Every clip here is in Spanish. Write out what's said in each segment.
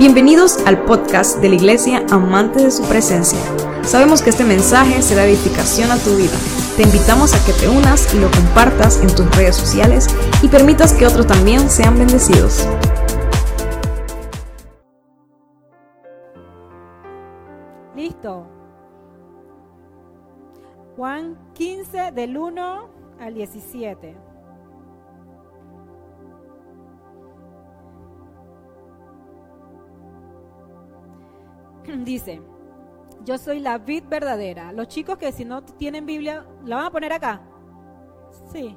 Bienvenidos al podcast de la Iglesia Amante de su Presencia. Sabemos que este mensaje será edificación a tu vida. Te invitamos a que te unas y lo compartas en tus redes sociales y permitas que otros también sean bendecidos. Listo. Juan 15 del 1 al 17. Dice, yo soy la vid verdadera. Los chicos que si no tienen Biblia, ¿la van a poner acá? Sí.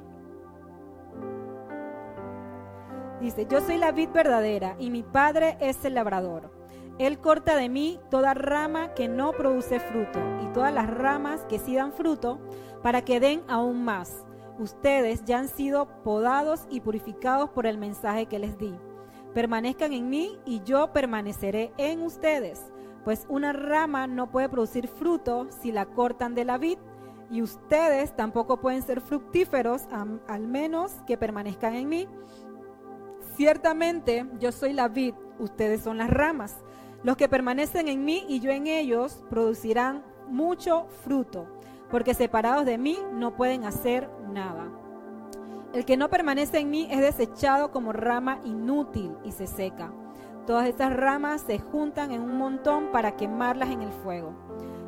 Dice, yo soy la vid verdadera y mi padre es el labrador. Él corta de mí toda rama que no produce fruto y todas las ramas que sí dan fruto para que den aún más. Ustedes ya han sido podados y purificados por el mensaje que les di. Permanezcan en mí y yo permaneceré en ustedes pues una rama no puede producir fruto si la cortan de la vid, y ustedes tampoco pueden ser fructíferos al menos que permanezcan en mí. Ciertamente yo soy la vid, ustedes son las ramas. Los que permanecen en mí y yo en ellos producirán mucho fruto, porque separados de mí no pueden hacer nada. El que no permanece en mí es desechado como rama inútil y se seca. Todas estas ramas se juntan en un montón para quemarlas en el fuego.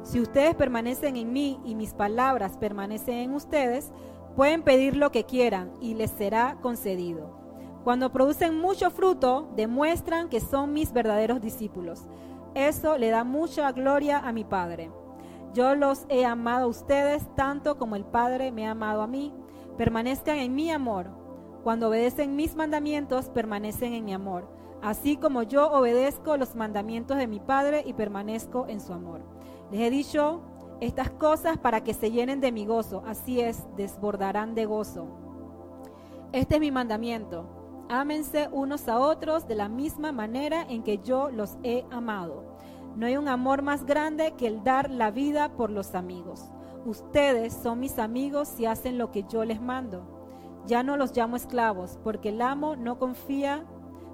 Si ustedes permanecen en mí y mis palabras permanecen en ustedes, pueden pedir lo que quieran y les será concedido. Cuando producen mucho fruto, demuestran que son mis verdaderos discípulos. Eso le da mucha gloria a mi Padre. Yo los he amado a ustedes tanto como el Padre me ha amado a mí. Permanezcan en mi amor. Cuando obedecen mis mandamientos, permanecen en mi amor así como yo obedezco los mandamientos de mi Padre y permanezco en su amor. Les he dicho estas cosas para que se llenen de mi gozo, así es, desbordarán de gozo. Este es mi mandamiento. Ámense unos a otros de la misma manera en que yo los he amado. No hay un amor más grande que el dar la vida por los amigos. Ustedes son mis amigos si hacen lo que yo les mando. Ya no los llamo esclavos, porque el amo no confía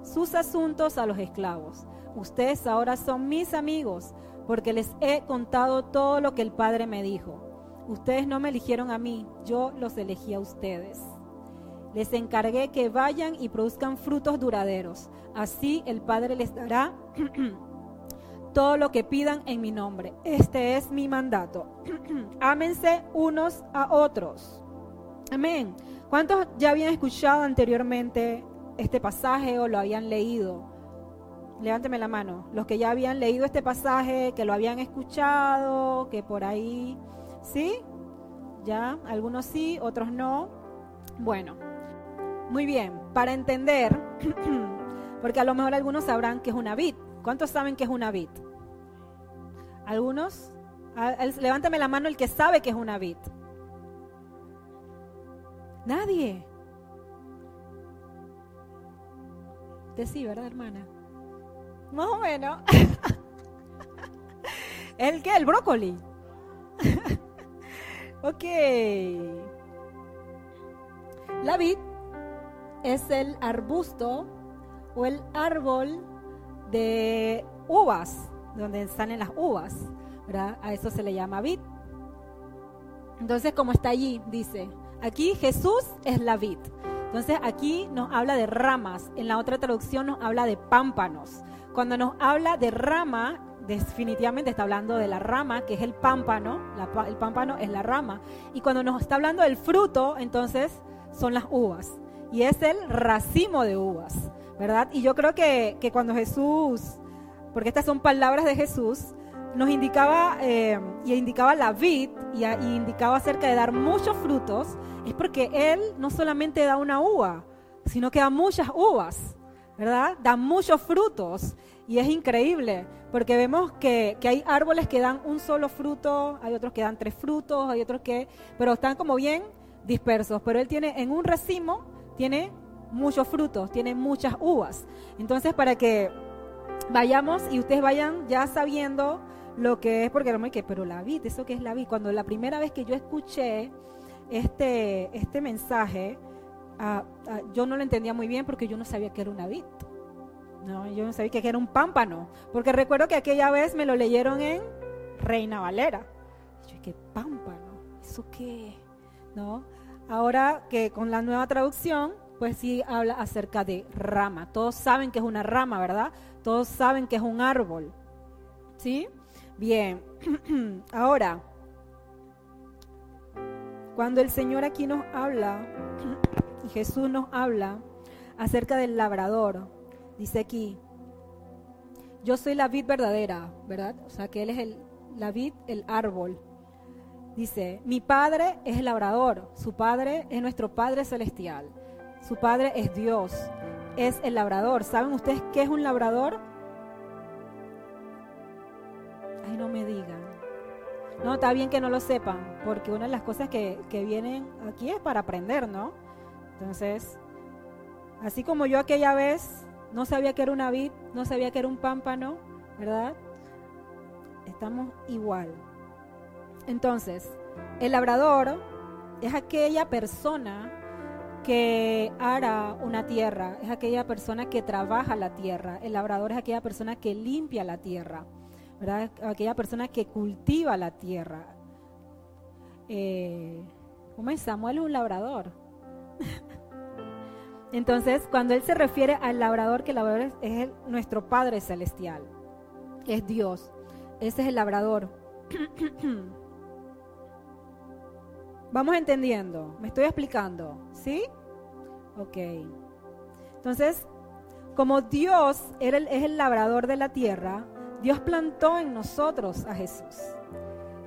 sus asuntos a los esclavos. Ustedes ahora son mis amigos porque les he contado todo lo que el Padre me dijo. Ustedes no me eligieron a mí, yo los elegí a ustedes. Les encargué que vayan y produzcan frutos duraderos. Así el Padre les dará todo lo que pidan en mi nombre. Este es mi mandato. Ámense unos a otros. Amén. ¿Cuántos ya habían escuchado anteriormente este pasaje o lo habían leído? Levánteme la mano. Los que ya habían leído este pasaje, que lo habían escuchado, que por ahí, ¿sí? Ya, algunos sí, otros no. Bueno, muy bien. Para entender, porque a lo mejor algunos sabrán que es una vid. ¿Cuántos saben que es una vid? ¿Algunos? Levántame la mano el que sabe que es una vid. Nadie. De sí, ¿verdad, hermana? Más o menos. ¿El qué? El brócoli. ok. La vid es el arbusto o el árbol de uvas, donde salen las uvas, ¿verdad? A eso se le llama vid. Entonces, como está allí, dice, aquí Jesús es la vid. Entonces aquí nos habla de ramas, en la otra traducción nos habla de pámpanos. Cuando nos habla de rama, definitivamente está hablando de la rama, que es el pámpano, el pámpano es la rama. Y cuando nos está hablando del fruto, entonces son las uvas. Y es el racimo de uvas, ¿verdad? Y yo creo que, cuando Jesús, porque estas son palabras de Jesús, nos indicaba eh, y indicaba la vid y, y, indicaba acerca de dar muchos frutos, es porque Él no solamente da una uva, sino que da muchas uvas, ¿verdad? Da muchos frutos y es increíble porque vemos que, que hay árboles que dan un solo fruto, hay otros que dan tres frutos, hay otros que, pero están como bien dispersos, pero Él tiene en un racimo, tiene muchos frutos, tiene muchas uvas. Entonces para que vayamos y ustedes vayan ya sabiendo lo que es, porque no me que, pero la vid, ¿eso qué es la vid? Cuando la primera vez que yo escuché este, este mensaje, ah, ah, yo no lo entendía muy bien porque yo no sabía que era una vid. No, yo no sabía que era un pámpano, porque recuerdo que aquella vez me lo leyeron en Reina Valera. Yo, ¿qué pámpano? ¿Eso qué? ¿No? Ahora que con la nueva traducción, pues sí habla acerca de rama. Todos saben que es una rama, ¿verdad? Todos saben que es un árbol. ¿Sí? Bien. Ahora, cuando el Señor aquí nos habla, y Jesús nos habla acerca del labrador, dice aquí, yo soy la vid verdadera, ¿verdad? O sea, que Él es el, la vid, el árbol. Dice, mi padre es el labrador, su padre es nuestro Padre Celestial, su padre es Dios, es el labrador. ¿Saben ustedes qué es un labrador? Ay, no me digan. No, está bien que no lo sepan, porque una de las cosas que, que vienen aquí es para aprender, ¿no? Entonces, así como yo aquella vez no sabía que era una vid, no sabía que era un pámpano, ¿verdad? Estamos igual. Entonces, el labrador es aquella persona que ara una tierra, es aquella persona que trabaja la tierra. El labrador es aquella persona que limpia la tierra, Aquella persona que cultiva la tierra. Eh, ¿Cómo es? Samuel es un labrador. Entonces, cuando él se refiere al labrador, que el labrador es, nuestro Padre Celestial, es Dios. Ese es el labrador. Vamos entendiendo, me estoy explicando, ¿sí? Ok. Entonces, como Dios es el labrador de la tierra, Dios plantó en nosotros a Jesús.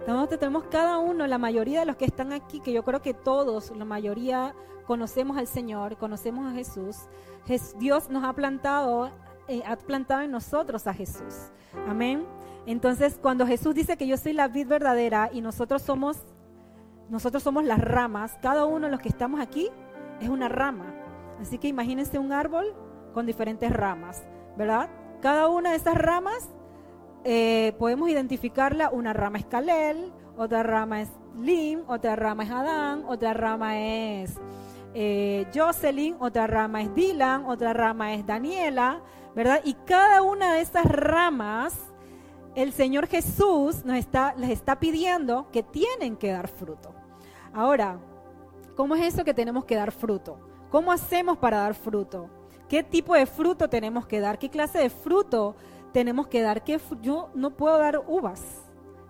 Entonces tenemos cada uno, la mayoría de los que están aquí, que yo creo que todos, la mayoría conocemos al Señor, conocemos a Jesús. Dios nos ha plantado, eh, ha plantado en nosotros a Jesús. Amén. Entonces, cuando Jesús dice que yo soy la vid verdadera y nosotros somos, nosotros somos las ramas, cada uno de los que estamos aquí es una rama. Así que imagínense un árbol con diferentes ramas, ¿verdad? Cada una de esas ramas eh, podemos identificarla, una rama es Kalel, otra rama es Lim, otra rama es Adán, otra rama es eh, Jocelyn, otra rama es Dylan, otra rama es Daniela, ¿verdad? Y cada una de esas ramas, el Señor Jesús nos está, les está pidiendo que tienen que dar fruto. Ahora, ¿cómo es eso que tenemos que dar fruto? ¿Cómo hacemos para dar fruto? ¿Qué tipo de fruto tenemos que dar? ¿Qué clase de fruto tenemos que dar? ¿Qué yo no puedo dar uvas.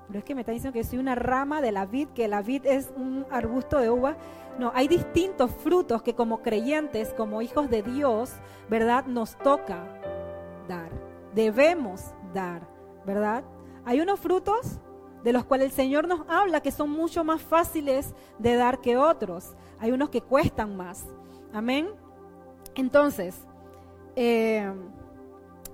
Pero es que me está diciendo que soy una rama de la vid, que la vid es un arbusto de uvas. No, hay distintos frutos que como creyentes, como hijos de Dios, ¿verdad? Nos toca dar. Debemos dar, ¿verdad? Hay unos frutos de los cuales el Señor nos habla que son mucho más fáciles de dar que otros. Hay unos que cuestan más. Amén. Entonces, eh,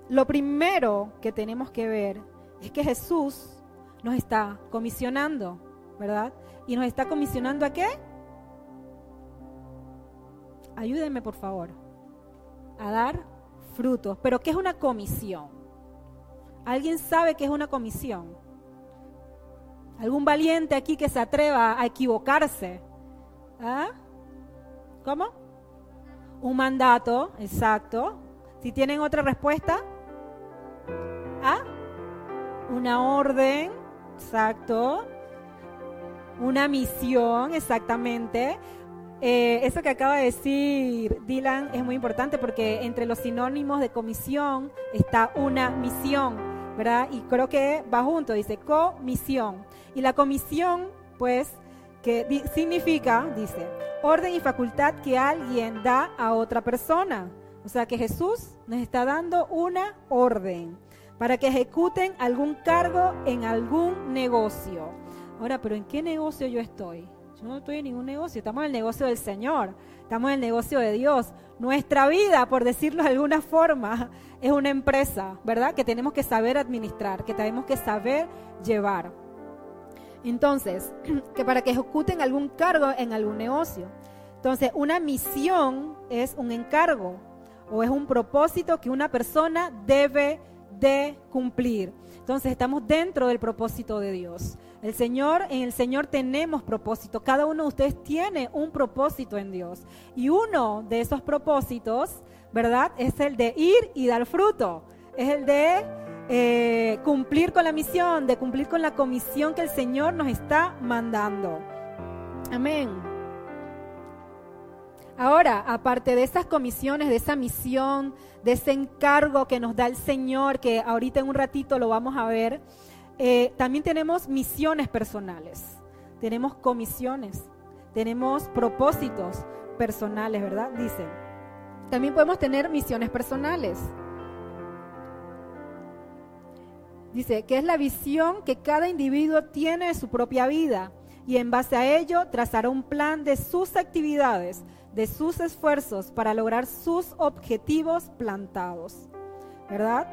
lo primero que tenemos que ver es que Jesús nos está comisionando, ¿verdad? Y nos está comisionando a qué? ayúdenme por favor, a dar frutos. Pero ¿qué es una comisión? ¿Alguien sabe qué es una comisión? ¿Algún valiente aquí que se atreva a equivocarse? ¿Ah? ¿Cómo? Un mandato, exacto. Si tienen otra respuesta, Una orden, exacto. Una misión, exactamente. Eh, eso que acaba de decir Dylan es muy importante porque entre los sinónimos de comisión está una misión, ¿verdad? Y creo que va junto, dice comisión. Y la comisión, pues, que significa, dice, orden y facultad que alguien da a otra persona. O sea que Jesús nos está dando una orden para que ejecuten algún cargo en algún negocio. Ahora, pero ¿en qué negocio yo estoy? no estoy en ningún negocio, estamos en el negocio del Señor, estamos en el negocio de Dios. Nuestra vida, por decirlo de alguna forma, es una empresa, ¿verdad? Que tenemos que saber administrar, que tenemos que saber llevar. Entonces, que para que ejecuten algún cargo en algún negocio. Entonces, una misión es un encargo o es un propósito que una persona debe de cumplir. Entonces, estamos dentro del propósito de Dios. El Señor, en el Señor tenemos propósito. Cada uno de ustedes tiene un propósito en Dios. Y uno de esos propósitos, ¿verdad? Es el de ir y dar fruto. Es el de eh, cumplir con la misión, de cumplir con la comisión que el Señor nos está mandando. Amén. Ahora, aparte de esas comisiones, de esa misión, de ese encargo que nos da el Señor, que ahorita en un ratito lo vamos a ver, eh, también tenemos misiones personales, tenemos comisiones, tenemos propósitos personales, ¿verdad? Dice, también podemos tener misiones personales. Dice que es la visión que cada individuo tiene de su propia vida y en base a ello trazará un plan de sus actividades, de sus esfuerzos para lograr sus objetivos plantados. ¿Verdad?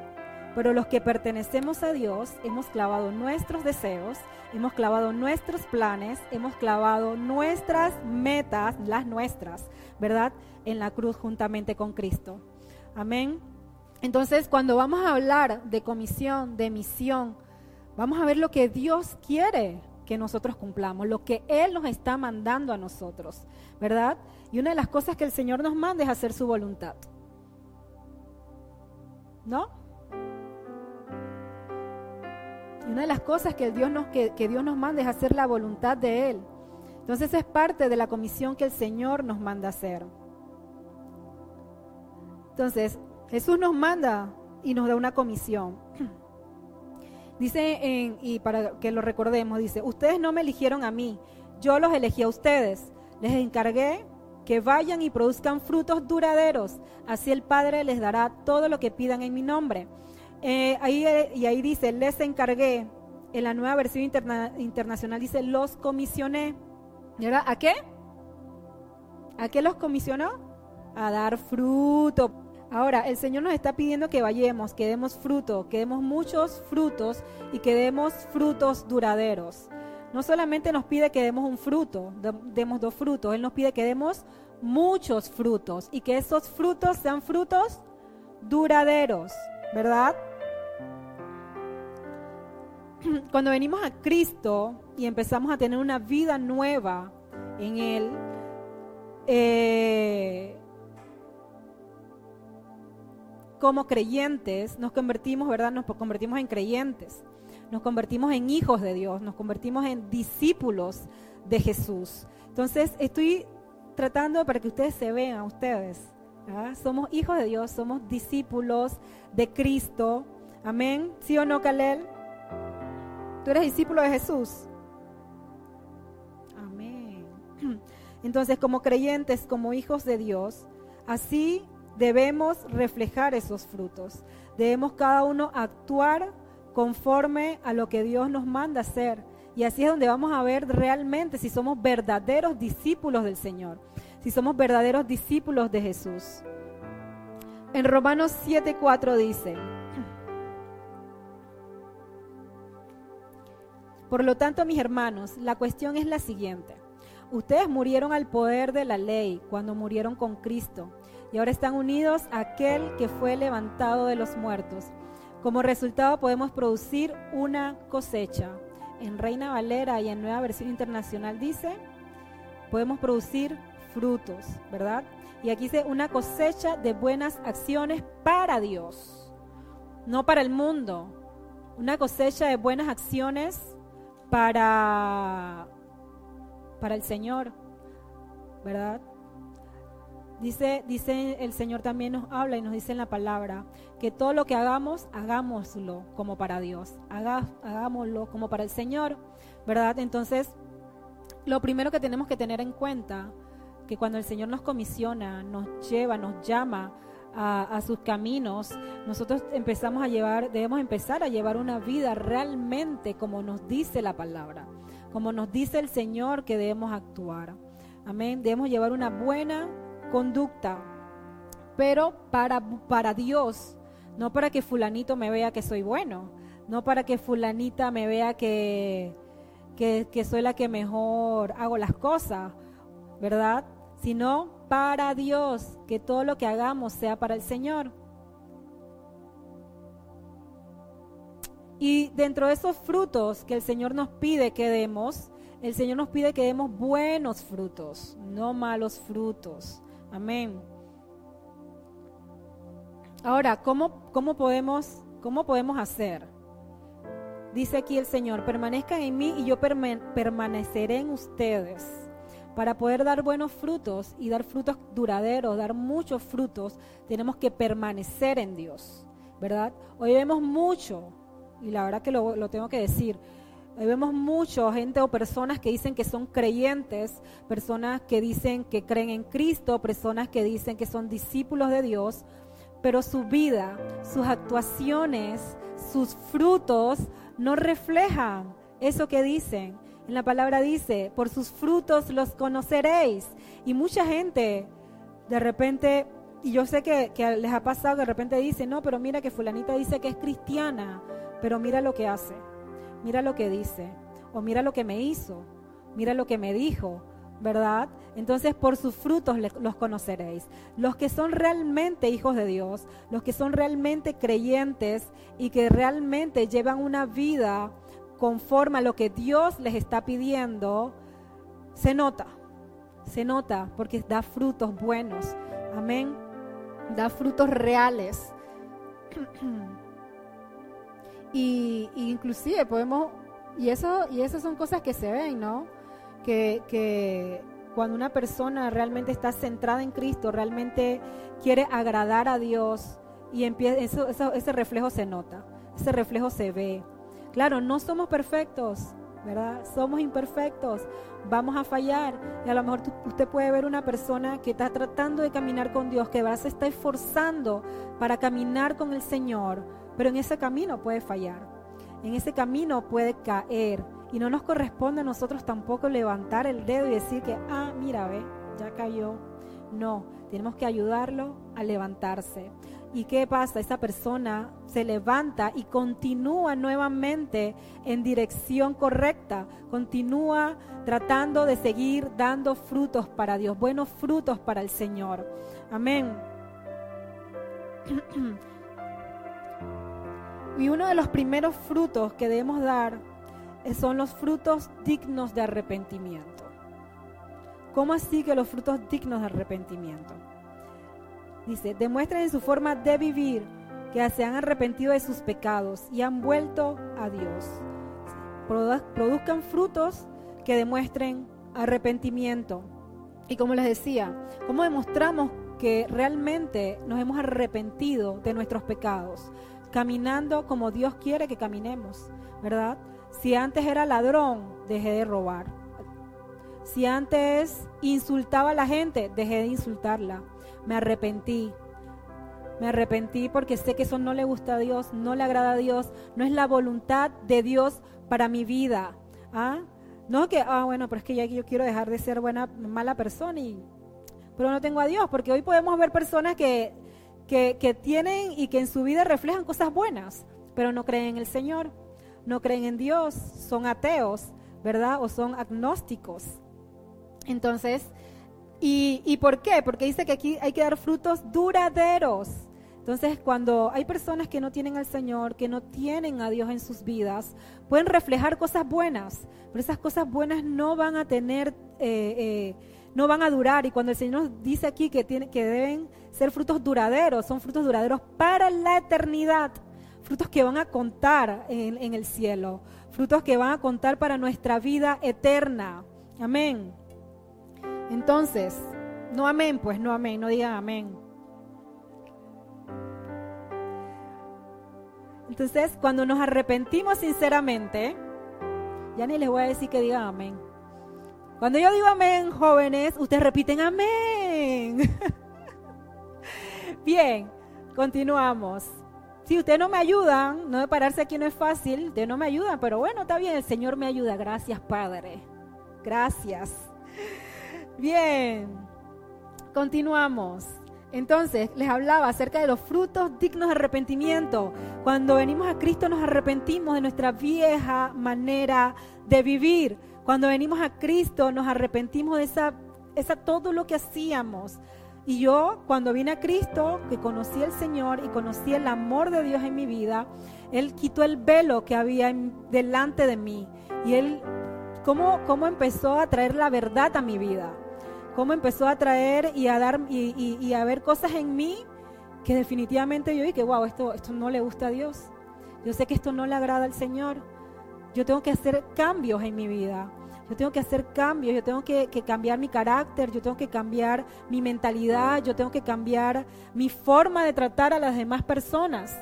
Pero los que pertenecemos a Dios hemos clavado nuestros deseos, hemos clavado nuestros planes, hemos clavado nuestras metas, las nuestras, ¿verdad? En la cruz juntamente con Cristo. Amén. Entonces, cuando vamos a hablar de comisión, de misión, vamos a ver lo que Dios quiere que nosotros cumplamos, lo que Él nos está mandando a nosotros, ¿verdad? Y una de las cosas que el Señor nos manda es hacer su voluntad. ¿No? Y una de las cosas que Dios, nos, que, Dios nos manda es hacer la voluntad de Él. Entonces es parte de la comisión que el Señor nos manda hacer. Entonces, Jesús nos manda y nos da una comisión. Dice, y para que lo recordemos, dice, ustedes no me eligieron a mí, yo los elegí a ustedes. Les encargué que vayan y produzcan frutos duraderos. Así el Padre les dará todo lo que pidan en mi nombre. Eh, ahí, eh, y ahí dice, les encargué, en la nueva versión internacional dice, los comisioné. ¿Verdad? ¿A qué? ¿A qué los comisionó? A dar fruto. Ahora, el Señor nos está pidiendo que vayamos, que demos fruto, que demos muchos frutos y que demos frutos duraderos. No solamente nos pide que demos un fruto, demos dos frutos, Él nos pide que demos muchos frutos y que esos frutos sean frutos duraderos, ¿verdad? cuando venimos a Cristo y empezamos a tener una vida nueva en Él, eh, como creyentes nos convertimos, ¿verdad? Nos convertimos en creyentes, nos convertimos en hijos de Dios, nos convertimos en discípulos de Jesús. Entonces, estoy tratando para que ustedes se vean, ustedes. Somos hijos de Dios, somos discípulos de Cristo. Amén. ¿Sí o no, Kalel? Tú eres discípulo de Jesús. Amén. Entonces, como creyentes, como hijos de Dios, así debemos reflejar esos frutos. Debemos cada uno actuar conforme a lo que Dios nos manda hacer. Y así es donde vamos a ver realmente si somos verdaderos discípulos del Señor, si somos verdaderos discípulos de Jesús. En Romanos 7:4 dice, Por lo tanto, mis hermanos, la cuestión es la siguiente. Ustedes murieron al poder de la ley cuando murieron con Cristo y ahora están unidos a aquel que fue levantado de los muertos. Como resultado podemos producir una cosecha. En Reina Valera y en Nueva Versión Internacional dice, podemos producir frutos, ¿verdad? Y aquí dice una cosecha de buenas acciones para Dios, no para el mundo. Una cosecha de buenas acciones para, para el Señor, ¿verdad? Dice, dice el Señor también nos habla y nos dice en la palabra que todo lo que hagamos, hagámoslo como para Dios, hagámoslo como para el Señor, ¿verdad? Entonces, lo primero que tenemos que tener en cuenta, que cuando el Señor nos comisiona, nos lleva, nos llama a, sus caminos, nosotros empezamos a llevar, debemos empezar a llevar una vida realmente como nos dice la palabra, como nos dice el Señor que debemos actuar. Amén. Debemos llevar una buena conducta, pero para, para Dios, no para que fulanito me vea que soy bueno, no para que fulanita me vea que, que, que soy la que mejor hago las cosas, ¿verdad? Sino para Dios, que todo lo que hagamos sea para el Señor. Y dentro de esos frutos que el Señor nos pide que demos, el Señor nos pide que demos buenos frutos, no malos frutos. Amén. Ahora, ¿cómo, cómo, podemos, ¿cómo podemos hacer? Dice aquí el Señor, permanezcan en mí y yo permaneceré en ustedes. Para poder dar buenos frutos y dar frutos duraderos, dar muchos frutos, tenemos que permanecer en Dios, ¿verdad? Hoy vemos mucho, y la verdad que lo, lo tengo que decir, hoy vemos mucho gente o personas que dicen que son creyentes, personas que dicen que creen en Cristo, personas que dicen que son discípulos de Dios, pero su vida, sus actuaciones, sus frutos no reflejan eso que dicen. En la palabra dice, por sus frutos los conoceréis. Y mucha gente de repente, y yo sé que, les ha pasado que de repente dice, no, pero mira que fulanita dice que es cristiana, pero mira lo que hace, mira lo que dice, o mira lo que me hizo, mira lo que me dijo, ¿verdad? Entonces por sus frutos los conoceréis. Los que son realmente hijos de Dios, los que son realmente creyentes y que realmente llevan una vida conforme a lo que Dios les está pidiendo, se nota, se nota porque da frutos buenos. Amén. Da frutos reales. y, inclusive podemos, y eso, y esas son cosas que se ven, ¿no? Que, cuando una persona realmente está centrada en Cristo, realmente quiere agradar a Dios, y empieza, eso, ese reflejo se nota, ese reflejo se ve. Claro, no somos perfectos, ¿verdad? Somos imperfectos, vamos a fallar. Y a lo mejor usted puede ver una persona que está tratando de caminar con Dios, que se está esforzando para caminar con el Señor, pero en ese camino puede fallar, en ese camino puede caer. Y no nos corresponde a nosotros tampoco levantar el dedo y decir que, ah, mira, ve, ya cayó. No, tenemos que ayudarlo a levantarse. ¿Y qué pasa? Esa persona se levanta y continúa nuevamente en dirección correcta, continúa tratando de seguir dando frutos para Dios, buenos frutos para el Señor. Amén. Y uno de los primeros frutos que debemos dar son los frutos dignos de arrepentimiento. ¿Cómo así que los frutos dignos de arrepentimiento? Dice, demuestren en su forma de vivir que se han arrepentido de sus pecados y han vuelto a Dios. Produzcan frutos que demuestren arrepentimiento. Y como les decía, ¿cómo demostramos que realmente nos hemos arrepentido de nuestros pecados? Caminando como Dios quiere que caminemos, ¿verdad? Si antes era ladrón, dejé de robar. Si antes insultaba a la gente, dejé de insultarla me arrepentí. Me arrepentí porque sé que eso no le gusta a Dios, no le agrada a Dios, no es la voluntad de Dios para mi vida. ¿Ah? No que, ah, bueno, pero es que ya yo quiero dejar de ser buena, mala persona, y, pero no tengo a Dios, porque hoy podemos ver personas que, que, que tienen y que en su vida reflejan cosas buenas, pero no creen en el Señor, no creen en Dios, son ateos, ¿verdad? O son agnósticos. Entonces, ¿Y, por qué? Porque dice que aquí hay que dar frutos duraderos. Entonces, cuando hay personas que no tienen al Señor, que no tienen a Dios en sus vidas, pueden reflejar cosas buenas, pero esas cosas buenas no van a tener, eh, eh, no van a durar. Y cuando el Señor dice aquí que, tiene, que deben ser frutos duraderos, son frutos duraderos para la eternidad, frutos que van a contar en el cielo, frutos que van a contar para nuestra vida eterna. Amén. Entonces, no amén, pues no amén, no digan amén. Entonces, cuando nos arrepentimos sinceramente, ya ni les voy a decir que digan amén. Cuando yo digo amén, jóvenes, ustedes repiten amén. Bien, continuamos. Si ustedes no me ayudan, no de pararse aquí no es fácil, ustedes no me ayudan, pero bueno, está bien, el Señor me ayuda. Gracias, Padre. Gracias. Bien, continuamos. Entonces, les hablaba acerca de los frutos dignos de arrepentimiento. Cuando venimos a Cristo nos arrepentimos de nuestra vieja manera de vivir. Cuando venimos a Cristo nos arrepentimos de esa, esa todo lo que hacíamos. Y yo cuando vine a Cristo, que conocí al Señor y conocí el amor de Dios en mi vida, Él quitó el velo que había delante de mí. Y Él, ¿cómo, cómo empezó a traer la verdad a mi vida? ¿Cómo empezó a traer y a dar y, a ver cosas en mí que definitivamente yo dije, wow, esto, esto no le gusta a Dios. Yo sé que esto no le agrada al Señor. Yo tengo que hacer cambios en mi vida. Yo tengo que hacer cambios, yo tengo que, cambiar mi carácter, yo tengo que cambiar mi mentalidad, yo tengo que cambiar mi forma de tratar a las demás personas.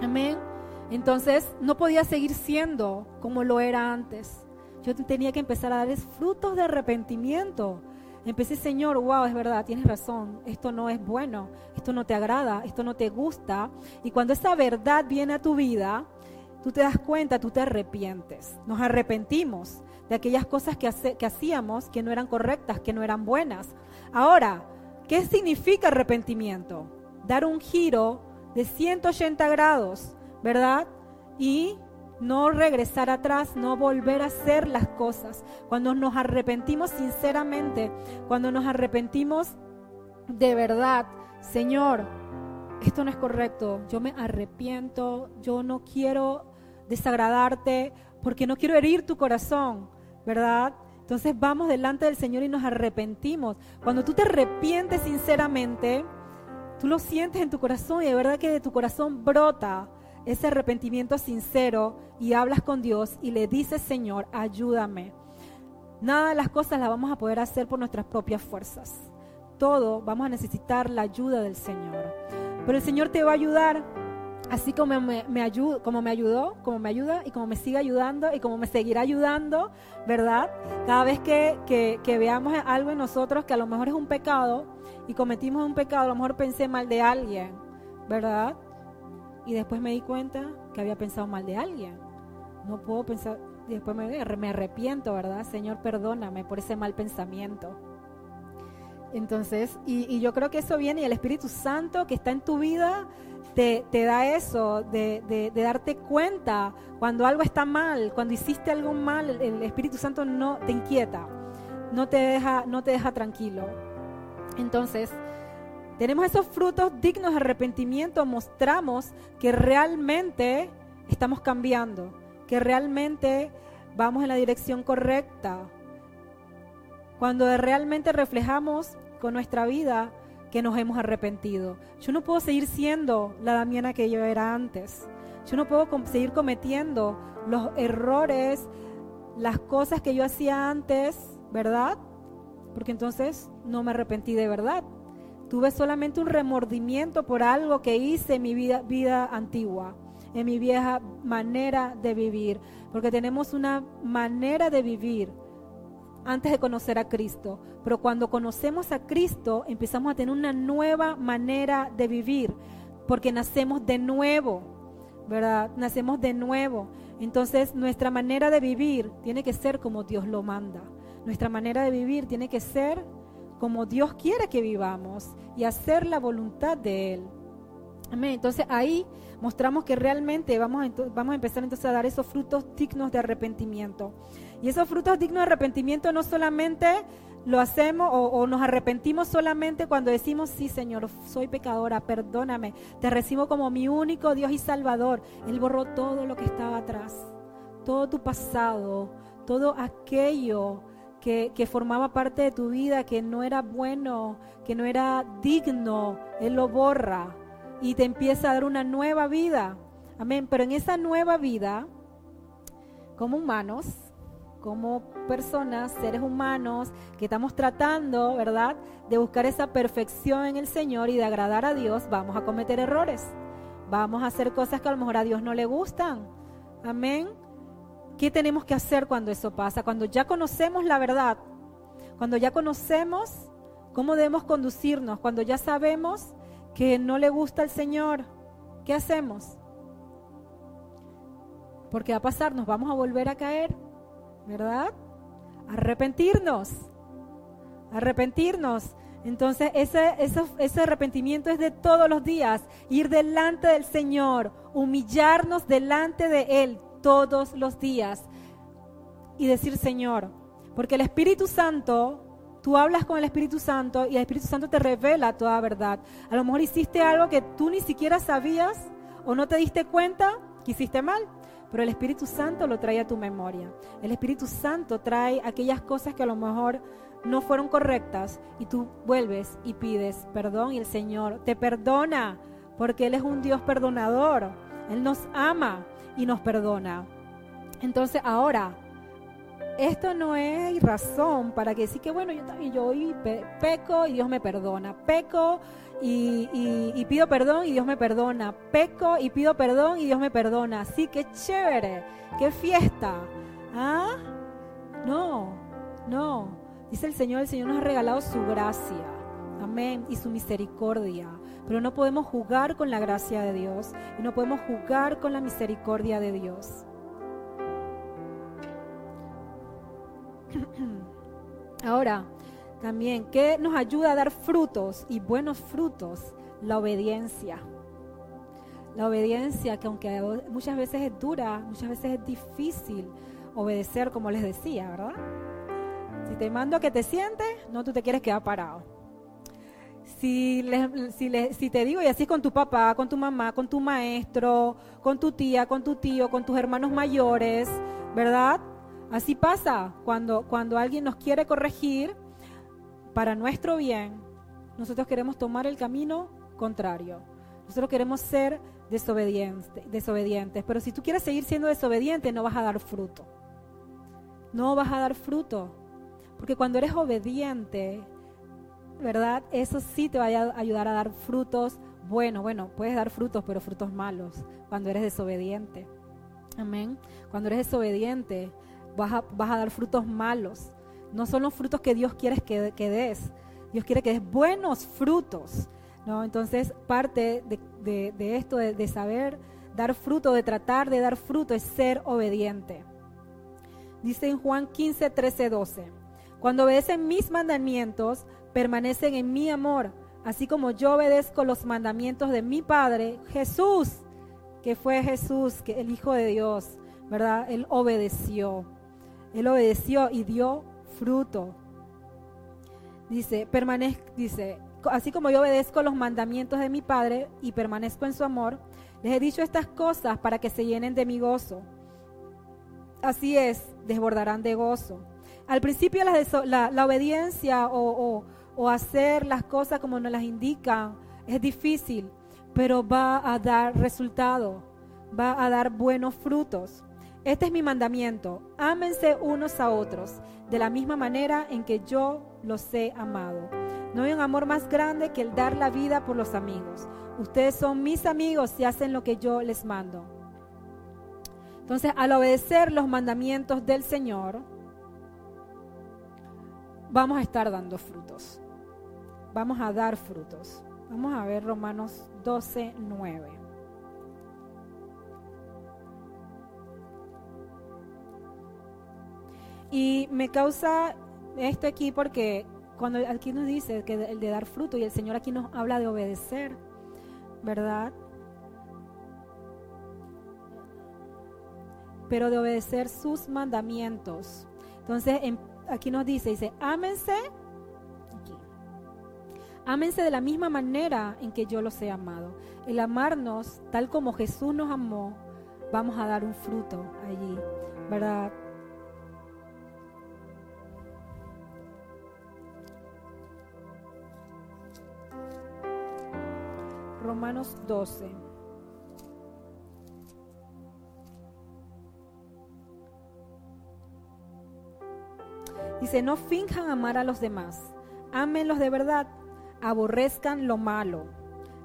Amén. Entonces no podía seguir siendo como lo era antes. Yo tenía que empezar a darles frutos de arrepentimiento. Empecé, Señor, wow, es verdad, tienes razón, esto no es bueno, esto no te agrada, esto no te gusta. Y cuando esa verdad viene a tu vida, tú te das cuenta, tú te arrepientes. Nos arrepentimos de aquellas cosas que, hacíamos que no eran correctas, que no eran buenas. Ahora, ¿qué significa arrepentimiento? Dar un giro de 180 grados, ¿verdad? Y no regresar atrás, no volver a hacer las cosas. Cuando nos arrepentimos sinceramente, cuando nos arrepentimos de verdad, Señor, esto no es correcto, yo me arrepiento, yo no quiero desagradarte porque no quiero herir tu corazón. ¿Verdad? Entonces vamos delante del Señor y nos arrepentimos. Cuando tú te arrepientes sinceramente, tú lo sientes en tu corazón y de verdad que de tu corazón brota ese arrepentimiento sincero y hablas con Dios y le dices, Señor, ayúdame. Nada de las cosas las vamos a poder hacer por nuestras propias fuerzas. Todo vamos a necesitar la ayuda del Señor. Pero el Señor te va a ayudar así como me, como me ayudó, como me ayuda y como me sigue ayudando y como me seguirá ayudando, ¿verdad? Cada vez que, veamos algo en nosotros que a lo mejor es un pecado y cometimos un pecado, a lo mejor pensé mal de alguien, ¿verdad? Y después me di cuenta que había pensado mal de alguien. No puedo pensar, después me, me arrepiento, ¿verdad? Señor, perdóname por ese mal pensamiento. Entonces, y, y yo creo que eso viene y el Espíritu Santo que está en tu vida te, da eso, de, darte cuenta cuando algo está mal, cuando hiciste algo mal, el, Espíritu Santo no te inquieta, no te deja, no te deja tranquilo. Entonces, tenemos esos frutos dignos de arrepentimiento, mostramos que realmente estamos cambiando, que realmente vamos en la dirección correcta. Cuando realmente reflejamos con nuestra vida que nos hemos arrepentido. Yo no puedo seguir siendo la Damiana que yo era antes. Yo no puedo seguir cometiendo los errores, las cosas que yo hacía antes, ¿verdad? Porque entonces no me arrepentí de verdad. Tuve solamente un remordimiento por algo que hice en mi vida, vida antigua, en mi vieja manera de vivir. Porque tenemos una manera de vivir antes de conocer a Cristo. Pero cuando conocemos a Cristo empezamos a tener una nueva manera de vivir, porque nacemos de nuevo, ¿verdad? Nacemos de nuevo. Entonces nuestra manera de vivir tiene que ser como Dios lo manda. Nuestra manera de vivir tiene que ser como Dios quiere que vivamos y hacer la voluntad de Él. Amén. Entonces ahí mostramos que realmente vamos a, vamos a empezar entonces a dar esos frutos dignos de arrepentimiento. Y esos frutos dignos de arrepentimiento no solamente lo hacemos o, nos arrepentimos solamente cuando decimos, sí Señor, soy pecadora, perdóname, te recibo como mi único Dios y Salvador. Él borró todo lo que estaba atrás, todo tu pasado, todo aquello que, que, formaba parte de tu vida, que no era bueno, que no era digno, Él lo borra y te empieza a dar una nueva vida. Amén. Pero en esa nueva vida, como humanos, como personas, seres humanos, que estamos tratando, ¿verdad?, de buscar esa perfección en el Señor y de agradar a Dios, vamos a cometer errores. Vamos a hacer cosas que a lo mejor a Dios no le gustan. Amén. ¿Qué tenemos que hacer cuando eso pasa? Cuando ya conocemos la verdad, cuando ya conocemos cómo debemos conducirnos, cuando ya sabemos que no le gusta al Señor, ¿qué hacemos? Porque va a pasar, nos vamos a volver a caer ¿verdad? Arrepentirnos, arrepentirnos. Entonces ese, ese, arrepentimiento es de todos los días, ir delante del Señor, humillarnos delante de Él todos los días y decir, Señor, porque el Espíritu Santo, tú hablas con el Espíritu Santo y el Espíritu Santo te revela toda verdad. A lo mejor hiciste algo que tú ni siquiera sabías o no te diste cuenta que hiciste mal, pero el Espíritu Santo lo trae a tu memoria. El Espíritu Santo trae aquellas cosas que a lo mejor no fueron correctas y tú vuelves y pides perdón y el Señor te perdona porque Él es un Dios perdonador. Él nos ama y nos perdona. Entonces ahora, esto no es razón para que decir que bueno, yo también yo peco y Dios me perdona. Peco y, pido perdón y Dios me perdona. Peco y pido perdón y Dios me perdona. Sí, qué chévere, qué fiesta. ¿Ah? No, no. Dice el Señor, el Señor nos ha regalado su gracia. Amén. Y su misericordia. Pero no podemos jugar con la gracia de Dios y no podemos jugar con la misericordia de Dios. Ahora, también, ¿qué nos ayuda a dar frutos y buenos frutos? La obediencia. La obediencia que aunque muchas veces es dura, muchas veces es difícil obedecer, como les decía, ¿verdad? Si te mando a que te sientes, no tú te quieres quedar parado. Si, si, te digo, y así con tu papá, con tu mamá, con tu maestro, con tu tía, con tu tío, con tus hermanos mayores, ¿verdad? Así pasa cuando, cuando alguien nos quiere corregir para nuestro bien, nosotros queremos tomar el camino contrario. Nosotros queremos ser desobedientes. Pero si tú quieres seguir siendo desobediente, no vas a dar fruto. No vas a dar fruto. Porque cuando eres obediente, ¿verdad? Eso sí te va a ayudar a dar frutos buenos. Bueno, puedes dar frutos, pero frutos malos cuando eres desobediente. Amén. Cuando eres desobediente, vas a, vas a dar frutos malos. No son los frutos que Dios quiere que, des. Dios quiere que des buenos frutos. ¿no? Entonces, parte de, esto, de, de saber dar fruto, de tratar de dar fruto, es ser obediente. Dice en Juan 15, 13, 12. Cuando obedecen mis mandamientos, permanecen en mi amor, así como yo obedezco los mandamientos de mi Padre, Jesús, que fue Jesús, que el Hijo de Dios, ¿verdad? Él obedeció. Él obedeció y dio fruto. Dice, permanezco, dice, así como yo obedezco los mandamientos de mi Padre y permanezco en su amor, les he dicho estas cosas para que se llenen de mi gozo. Así es, desbordarán de gozo. Al principio la, la, obediencia o, o, hacer las cosas como nos las indican es difícil, pero va a dar resultado, va a dar buenos frutos. Este es mi mandamiento, ámense unos a otros de la misma manera en que yo los he amado. No hay un amor más grande que el dar la vida por los amigos. Ustedes son mis amigos y hacen lo que yo les mando. Entonces, al obedecer los mandamientos del Señor, vamos a estar dando frutos. Vamos a dar frutos. Vamos a ver Romanos 12, 9. Y me causa esto aquí porque cuando aquí nos dice que el de dar fruto y el Señor aquí nos habla de obedecer, ¿verdad? Pero de obedecer sus mandamientos. Entonces, en aquí nos dice, dice, ámense, ámense de la misma manera en que yo los he amado. El amarnos tal como Jesús nos amó, vamos a dar un fruto allí, ¿verdad? Romanos 12. Dice, no finjan amar a los demás, ámenlos de verdad, aborrezcan lo malo,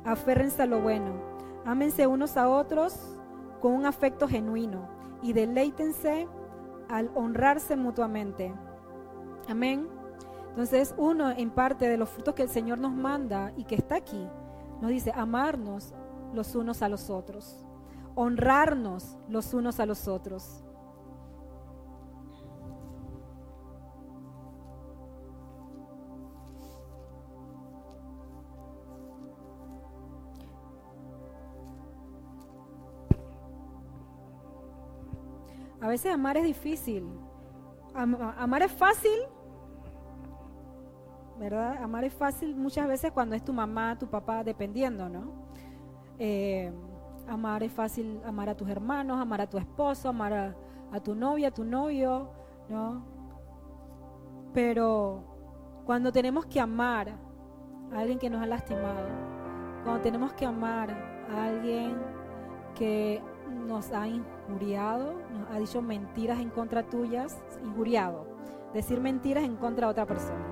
aférrense a lo bueno, ámense unos a otros con un afecto genuino y deleítense al honrarse mutuamente. Amén. Entonces uno en parte de los frutos que el Señor nos manda y que está aquí, nos dice amarnos los unos a los otros, honrarnos los unos a los otros. A veces amar es difícil. amar es fácil. ¿Verdad? Amar es fácil muchas veces cuando es tu mamá, tu papá, dependiendo, ¿no? Eh, amar es fácil amar a tus hermanos, amar a tu esposo, amar a, tu novia, a tu novio, ¿no? Pero cuando tenemos que amar a alguien que nos ha lastimado, cuando tenemos que amar a alguien que nos ha injuriado, nos ha dicho mentiras en contra tuyas, injuriado, decir mentiras en contra de otra persona.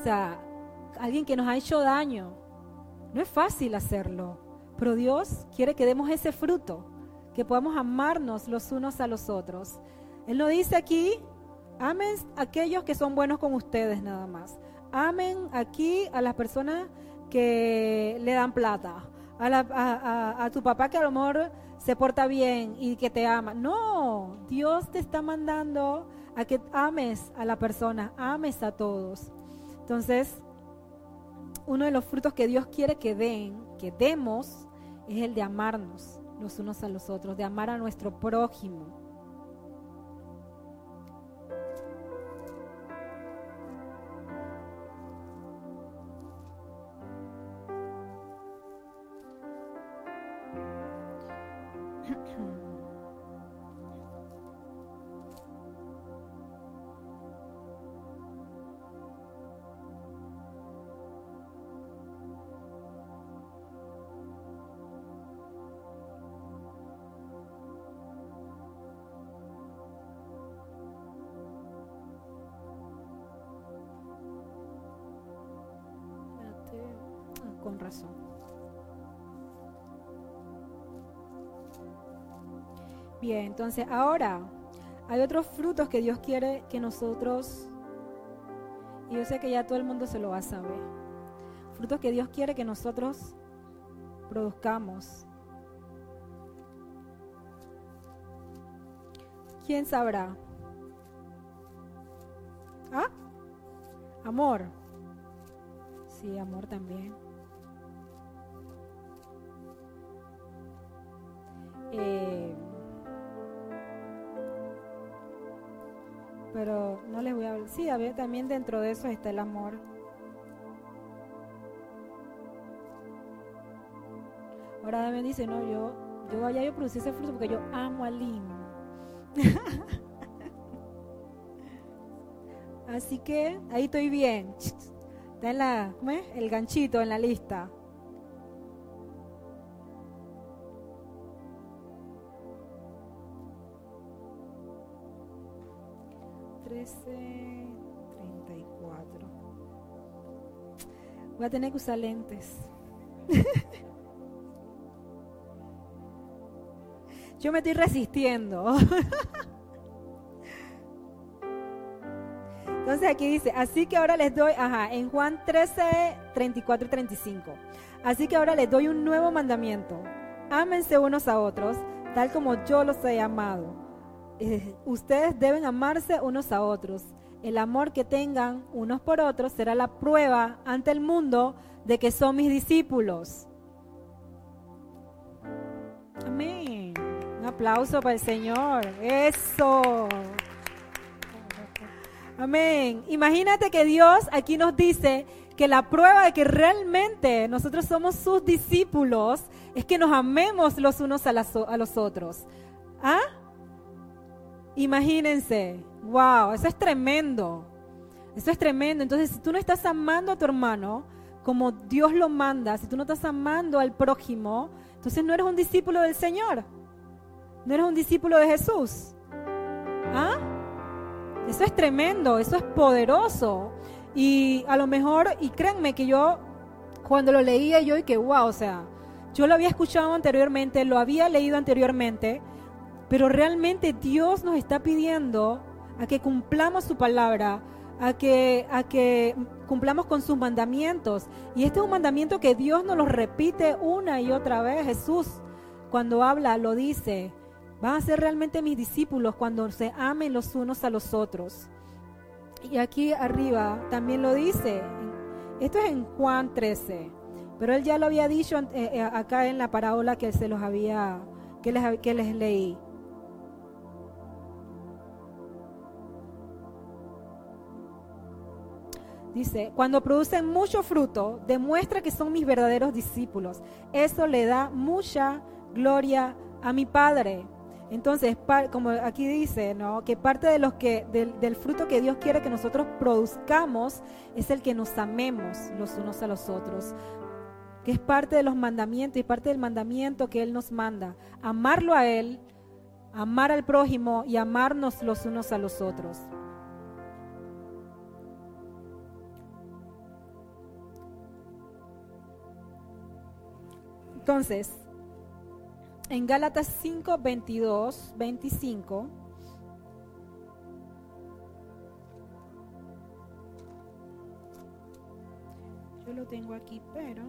O sea, alguien que nos ha hecho daño, no es fácil hacerlo, pero Dios quiere que demos ese fruto, que podamos amarnos los unos a los otros. Él nos dice aquí, amen a aquellos que son buenos con ustedes nada más. Amen aquí a las personas que le dan plata a, tu papá que a lo mejor se porta bien y que te ama. No, Dios te está mandando a que ames a la persona, ames a todos. Entonces, uno de los frutos que Dios quiere que den, que demos, es el de amarnos los unos a los otros, de amar a nuestro prójimo. Con razón. Bien, entonces ahora hay otros frutos que Dios quiere que nosotros, y yo sé que ya todo el mundo se lo va a saber, frutos que Dios quiere que nosotros produzcamos. ¿Quién sabrá? ¿Ah? Amor. Sí, amor también. No les voy a hablar. Sí, también dentro de eso está el amor. Ahora también dice, no, yo, yo vaya yo producí ese fruto porque yo amo a Lynn. Así que ahí estoy bien. Está en la, ¿cómo es? El ganchito en la lista. A tener que usar lentes. Yo me estoy resistiendo. Entonces aquí dice, así que ahora les doy, ajá, en Juan 13, 34 y 35. Así que ahora les doy un nuevo mandamiento. Ámense unos a otros, tal como yo los he amado. Eh, ustedes deben amarse unos a otros. El amor que tengan unos por otros será la prueba ante el mundo de que son mis discípulos. Amén. Un aplauso para el Señor. Eso. Amén. Imagínate que Dios aquí nos dice que la prueba de que realmente nosotros somos sus discípulos es que nos amemos los unos a, a los otros. ¿Ah? Imagínense, wow, eso es tremendo. Eso es tremendo. Entonces, si tú no estás amando a tu hermano como Dios lo manda, si tú no estás amando al prójimo, entonces no eres un discípulo del Señor. No eres un discípulo de Jesús. ¿Ah? Eso es tremendo, eso es poderoso. Y a lo mejor, y créanme que yo, cuando lo leía yo y que wow, o sea, yo lo había escuchado anteriormente, lo había leído anteriormente, pero realmente Dios nos está pidiendo a que cumplamos su palabra, a que, a que cumplamos con sus mandamientos. Y este es un mandamiento que Dios nos lo repite una y otra vez. Jesús, cuando habla, lo dice. Van a ser realmente mis discípulos cuando se amen los unos a los otros. Y aquí arriba también lo dice. Esto es en Juan 13. Pero él ya lo había dicho eh, eh, acá en la parábola que se los había, que les, que les leí. Dice, cuando producen mucho fruto, demuestra que son mis verdaderos discípulos. Eso le da mucha gloria a mi Padre. Entonces, como aquí dice, que parte de los que, del, fruto que Dios quiere que nosotros produzcamos es el que nos amemos los unos a los otros, que es parte de los mandamientos y parte del mandamiento que Él nos manda, amarlo a Él, amar al prójimo y amarnos los unos a los otros. Entonces, en Gálatas 5, 22, 25, yo lo tengo aquí, pero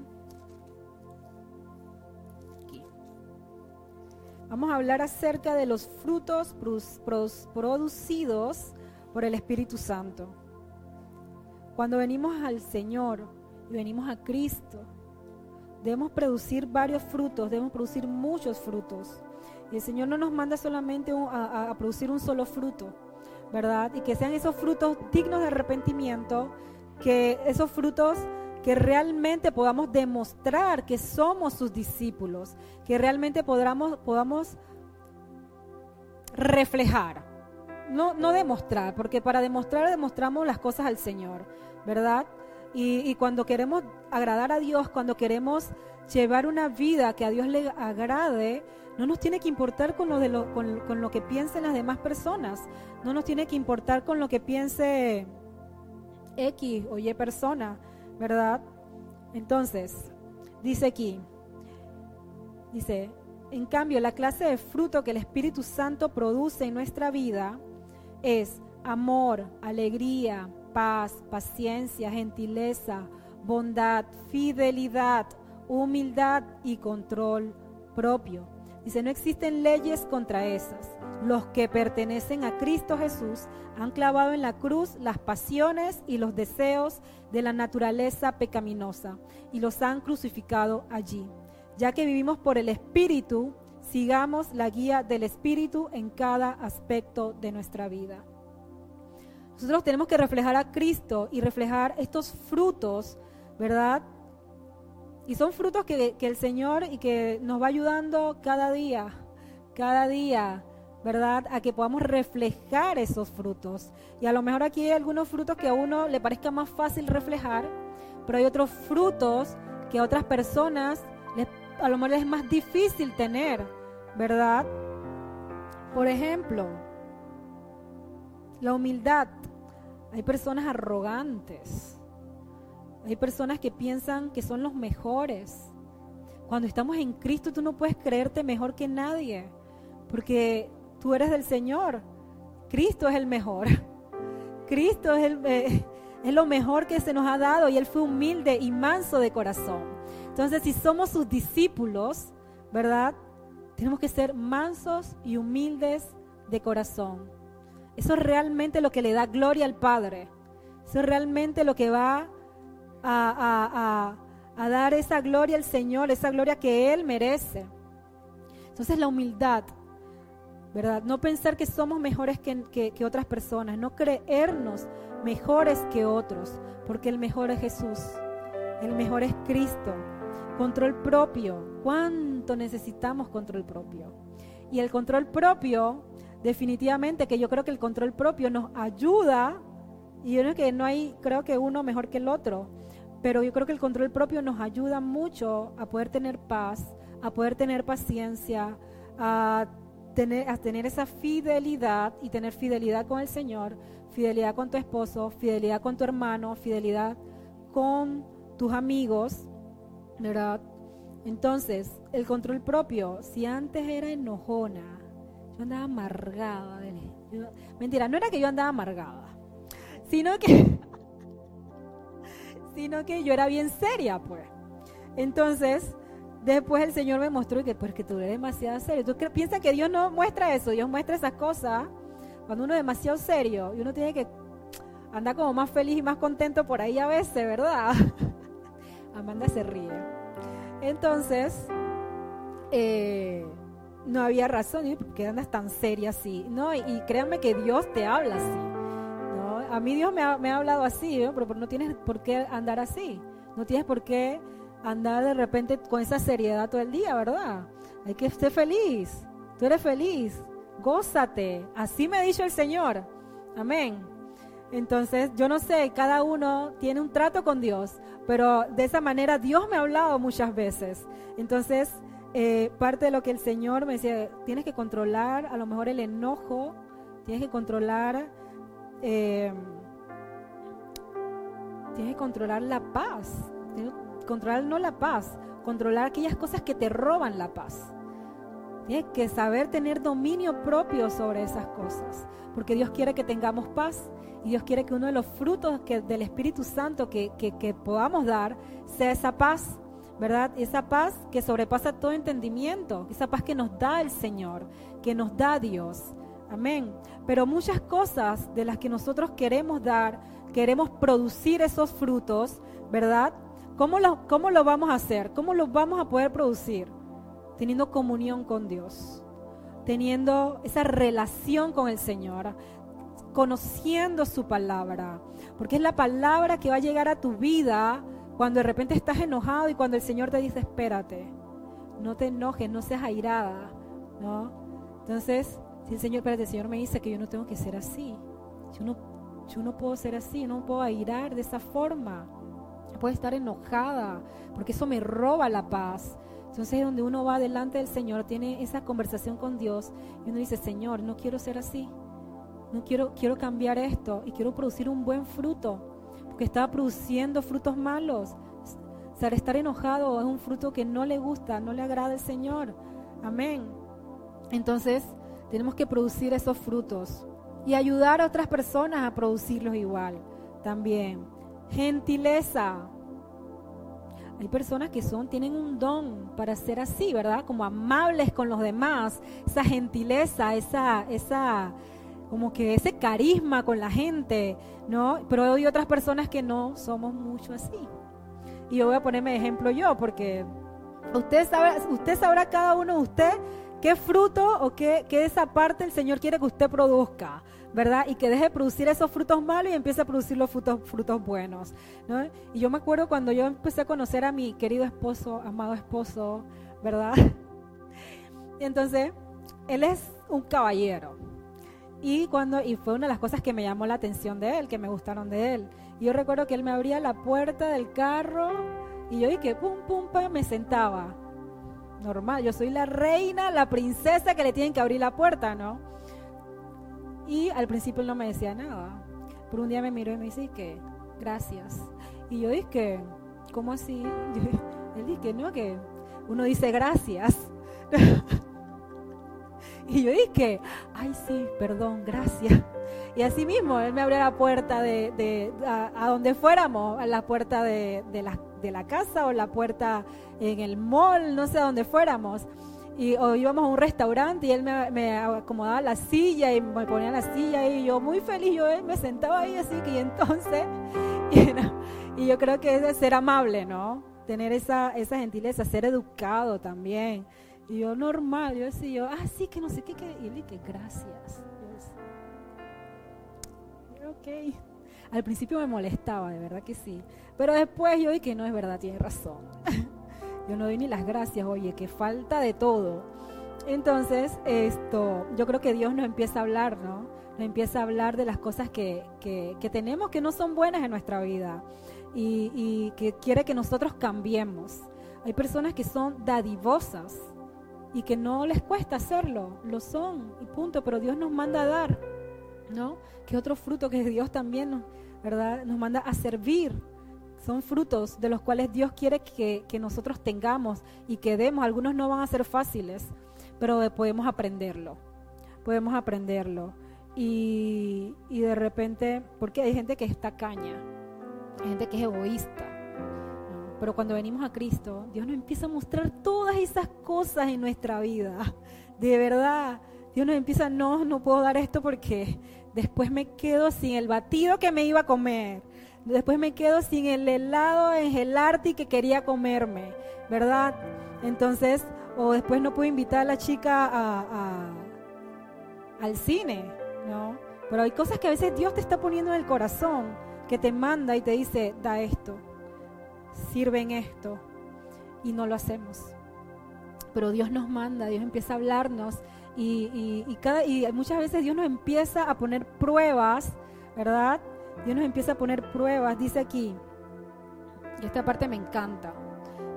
aquí. Vamos a hablar acerca de los frutos producidos por el Espíritu Santo. Cuando venimos al Señor y venimos a Cristo, Debemos producir varios frutos, debemos producir muchos frutos. Y el Señor no nos manda solamente a, producir un solo fruto, ¿verdad? Y que sean esos frutos dignos de arrepentimiento, que esos frutos que realmente podamos demostrar que somos sus discípulos, que realmente podamos, podamos reflejar, no, no demostrar, porque para demostrar demostramos las cosas al Señor, ¿verdad? Y, cuando queremos agradar a Dios, cuando queremos llevar una vida que a Dios le agrade, no nos tiene que importar con lo, de lo, con, lo que piensen las demás personas, no nos tiene que importar con lo que piense X o Y persona, ¿verdad? Entonces, dice aquí, dice, en cambio, la clase de fruto que el Espíritu Santo produce en nuestra vida es amor, alegría, paz, paciencia, gentileza, bondad, fidelidad, humildad y control propio. Dice, no existen leyes contra esas. Los que pertenecen a Cristo Jesús han clavado en la cruz las pasiones y los deseos de la naturaleza pecaminosa y los han crucificado allí. Ya que vivimos por el Espíritu, sigamos la guía del Espíritu en cada aspecto de nuestra vida. Nosotros tenemos que reflejar a Cristo y reflejar estos frutos, ¿verdad? Y son frutos que, el Señor y que nos va ayudando cada día, cada día, ¿verdad? A que podamos reflejar esos frutos. Y a lo mejor aquí hay algunos frutos que a uno le parezca más fácil reflejar, pero hay otros frutos que a otras personas a lo mejor les es más difícil tener, ¿verdad? Por ejemplo, la humildad. Hay personas arrogantes. Hay personas que piensan que son los mejores. Cuando estamos en Cristo tú no puedes creerte mejor que nadie, porque tú eres del Señor. Cristo es el mejor. Cristo es, el, eh, es lo mejor que se nos ha dado y Él fue humilde y manso de corazón. Entonces, si somos sus discípulos, ¿verdad? Tenemos que ser mansos y humildes de corazón. Eso es realmente lo que le da gloria al Padre. Eso es realmente lo que va a, dar esa gloria al Señor, esa gloria que Él merece. Entonces la humildad, ¿verdad? No pensar que somos mejores que, que otras personas, no creernos mejores que otros, porque el mejor es Jesús, el mejor es Cristo. Control propio, ¿cuánto necesitamos control propio? Y el control propio definitivamente que yo creo que el control propio nos ayuda, y yo creo que no hay, creo que uno mejor que el otro, pero yo creo que el control propio nos ayuda mucho a poder tener paz, a poder tener paciencia, a tener, a tener esa fidelidad y tener fidelidad con el Señor, fidelidad con tu esposo, fidelidad con tu hermano, fidelidad con tus amigos, ¿verdad? Entonces, el control propio, si antes era enojona, andaba amargada. mentira, no era que yo andaba amargada, sino que, sino que yo era bien seria, pues. Entonces, después el Señor me mostró que, pues, que tú eres demasiado serio. ¿Tú piensas que Dios no muestra eso? Dios muestra esas cosas cuando uno es demasiado serio y uno tiene que andar como más feliz y más contento por ahí a veces, ¿verdad? Amanda se ríe. Entonces, eh, no había razón, ¿y por qué andas tan seria así? No, y, créanme que Dios te habla así. ¿no? a mí Dios me ha, me ha hablado así, ¿eh? pero, pero no tienes por qué andar así. No tienes por qué andar de repente con esa seriedad todo el día, ¿verdad? Hay que estar feliz. Tú eres feliz. Gózate. Así me ha dicho el Señor. Amén. Entonces, yo no sé, cada uno tiene un trato con Dios, pero de esa manera Dios me ha hablado muchas veces. Entonces, eh, parte de lo que el Señor me decía, tienes que controlar a lo mejor el enojo, tienes que controlar, eh, tienes que controlar la paz, controlar no la paz, controlar aquellas cosas que te roban la paz. Tienes que saber tener dominio propio sobre esas cosas, porque Dios quiere que tengamos paz y Dios quiere que uno de los frutos que, del Espíritu Santo que, que podamos dar sea esa paz, ¿verdad? Esa paz que sobrepasa todo entendimiento, esa paz que nos da el Señor, que nos da Dios. Amén. Pero muchas cosas de las que nosotros queremos dar, queremos producir esos frutos, ¿verdad? ¿Cómo lo, ¿Cómo lo vamos a hacer? ¿Cómo lo vamos a poder producir? Teniendo comunión con Dios, teniendo esa relación con el Señor, conociendo su palabra, porque es la palabra que va a llegar a tu vida cuando de repente estás enojado y cuando el Señor te dice, espérate, no te enojes, no seas airada, ¿no? Entonces, si el Señor, espérate, el Señor me dice que yo no tengo que ser así, yo no, yo no puedo ser así, no puedo airar de esa forma, puedo estar enojada, porque eso me roba la paz. Entonces es donde uno va delante del Señor, tiene esa conversación con Dios y uno dice, Señor, no quiero ser así, no quiero, quiero cambiar esto y quiero producir un buen fruto, porque estaba produciendo frutos malos. O sea, estar enojado es un fruto que no le gusta, no le agrada al Señor. Amén. Entonces, tenemos que producir esos frutos y ayudar a otras personas a producirlos igual también. Gentileza. Hay personas que son, tienen un don para ser así, ¿verdad? Como amables con los demás, esa gentileza, esa, esa, como que ese carisma con la gente, ¿no? Pero hay otras personas que no somos mucho así. Y yo voy a ponerme de ejemplo yo, porque usted sabe, usted sabrá cada uno de usted qué fruto o qué, qué esa parte el Señor quiere que usted produzca. ¿verdad? Y que deje de producir esos frutos malos y empiece a producir los frutos, frutos buenos, ¿no? Y yo me acuerdo cuando yo empecé a conocer a mi querido esposo, amado esposo, ¿verdad? Entonces, él es un caballero. Y cuando y fue una de las cosas que me llamó la atención de él, que me gustaron de él. Yo recuerdo que él me abría la puerta del carro y yo dije, pum pum pum, me sentaba. Normal, yo soy la reina, la princesa que le tienen que abrir la puerta, ¿no? Y al principio él no me decía nada. Pero un día me miró y me dice que gracias. Y yo dije, ¿cómo así? él dije, no, que uno dice gracias. y yo dije, ay sí, perdón, gracias. Y así mismo, él me abrió la puerta de, a, donde fuéramos, a la puerta de, la, de la casa o la puerta en el mall, no sé a dónde fuéramos y o íbamos a un restaurante y él me, acomodaba la silla y me ponía la silla y yo muy feliz, yo me sentaba ahí así que y entonces, y, yo creo que es ser amable, ¿no? Tener esa, esa gentileza, ser educado también. Y yo normal, yo decía, yo, ah, sí, que no sé qué, que, y él dije, gracias. ok. Al principio me molestaba, de verdad que sí. Pero después yo dije, no es verdad, tiene razón. yo no doy ni las gracias, oye, que falta de todo. Entonces, esto, yo creo que Dios nos empieza a hablar, ¿no? Nos empieza a hablar de las cosas que, que, tenemos que no son buenas en nuestra vida y, y que quiere que nosotros cambiemos. Hay personas que son dadivosas y que no les cuesta hacerlo, lo son y punto, pero Dios nos manda a dar, ¿no? Que otro fruto que Dios también, ¿verdad? Nos manda a servir, son frutos de los cuales Dios quiere que, nosotros tengamos y que demos. Algunos no van a ser fáciles, pero podemos aprenderlo. Podemos aprenderlo. Y, de repente, porque hay gente que está caña, hay gente que es egoísta. Pero cuando venimos a Cristo, Dios nos empieza a mostrar todas esas cosas en nuestra vida. De verdad, Dios nos empieza, no, no puedo dar esto porque después me quedo sin el batido que me iba a comer Después me quedo sin el helado en gelarte que quería comerme, ¿verdad? Entonces, o después no puedo invitar a la chica a, al cine, ¿no? Pero hay cosas que a veces Dios te está poniendo en el corazón, que te manda y te dice, da esto, sirve en esto, y no lo hacemos. Pero Dios nos manda, Dios empieza a hablarnos y, y, cada, y muchas veces Dios nos empieza a poner pruebas, ¿verdad? Dios nos empieza a poner pruebas, dice aquí, y esta parte me encanta.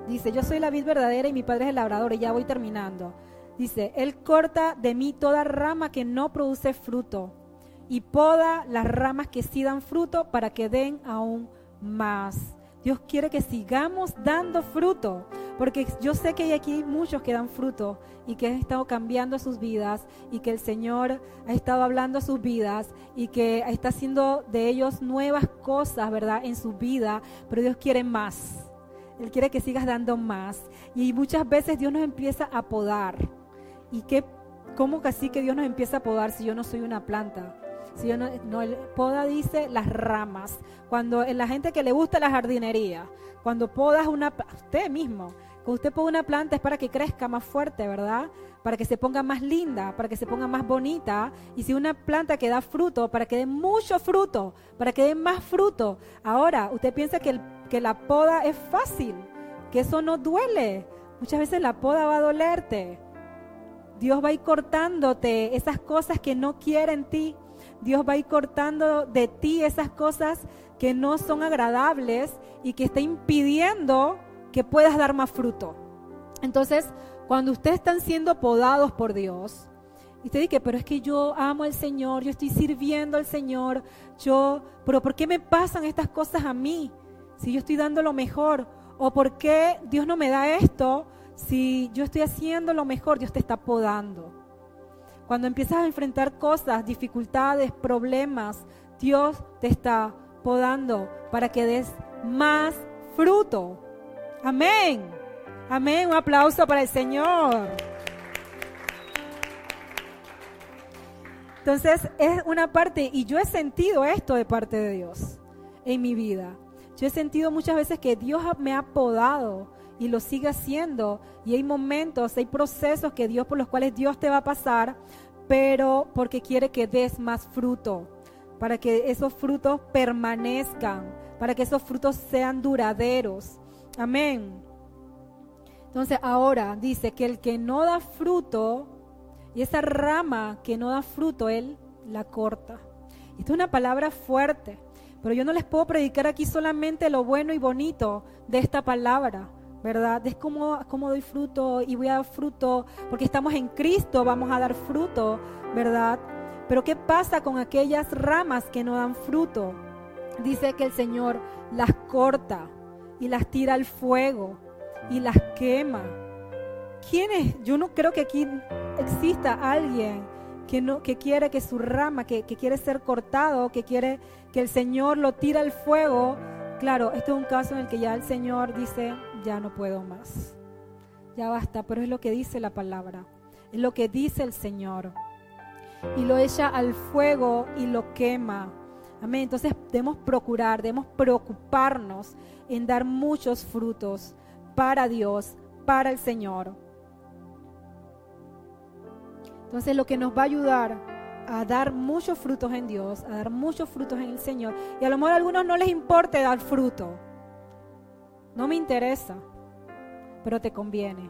Dice, yo soy la vid verdadera y mi padre es el labrador, y ya voy terminando. Dice, Él corta de mí toda rama que no produce fruto y poda las ramas que sí dan fruto para que den aún más. Dios quiere que sigamos dando fruto, porque yo sé que hay aquí muchos que dan fruto y que han estado cambiando sus vidas y que el Señor ha estado hablando a sus vidas y que está haciendo de ellos nuevas cosas, ¿verdad? En su vida, pero Dios quiere más. Él quiere que sigas dando más. Y muchas veces Dios nos empieza a podar. ¿Y qué, cómo así que Dios nos empieza a podar si yo no soy una planta? Si yo no, no, poda dice las ramas. Cuando la gente que le gusta la jardinería, cuando podas una, usted mismo, cuando usted poda una planta es para que crezca más fuerte, ¿verdad? Para que se ponga más linda, para que se ponga más bonita. Y si una planta que da fruto, para que dé mucho fruto, para que dé más fruto. Ahora, usted piensa que, que la poda es fácil, que eso no duele. Muchas veces la poda va a dolerte. Dios va a ir cortándote esas cosas que no quiere en ti. Dios va a ir cortando de ti esas cosas que no son agradables y que está impidiendo que puedas dar más fruto. Entonces, cuando ustedes están siendo podados por Dios, y usted dice, pero es que yo amo al Señor, yo estoy sirviendo al Señor, yo, pero ¿por qué me pasan estas cosas a mí? Si yo estoy dando lo mejor, o ¿por qué Dios no me da esto? Si yo estoy haciendo lo mejor, Dios te está podando. Cuando empiezas a enfrentar cosas, dificultades, problemas, Dios te está podando para que des más fruto. Amén. Amén. Un aplauso para el Señor. Entonces es una parte, y yo he sentido esto de parte de Dios en mi vida. Yo he sentido muchas veces que Dios me ha podado y lo sigue haciendo. Y hay momentos, hay procesos que Dios por los cuales Dios te va a pasar, pero porque quiere que des más fruto, para que esos frutos permanezcan, para que esos frutos sean duraderos. Amén. Entonces ahora dice que el que no da fruto, y esa rama que no da fruto, él la corta. Esta es una palabra fuerte, pero yo no les puedo predicar aquí solamente lo bueno y bonito de esta palabra. ¿Verdad? Es como, como doy fruto y voy a dar fruto, porque estamos en Cristo, vamos a dar fruto, ¿verdad? Pero ¿qué pasa con aquellas ramas que no dan fruto? Dice que el Señor las corta y las tira al fuego y las quema. ¿Quién es? Yo no creo que aquí exista alguien que, no, que quiere que su rama, que, que quiere ser cortado, que quiere que el Señor lo tira al fuego. Claro, este es un caso en el que ya el Señor dice, ya no puedo más. Ya basta, pero es lo que dice la palabra, es lo que dice el Señor. Y lo echa al fuego y lo quema. Amén. Entonces debemos procurar, debemos preocuparnos en dar muchos frutos para Dios, para el Señor. Entonces lo que nos va a ayudar a dar muchos frutos en Dios, a dar muchos frutos en el Señor. Y a lo mejor a algunos no les importe dar fruto. No me interesa, pero te conviene.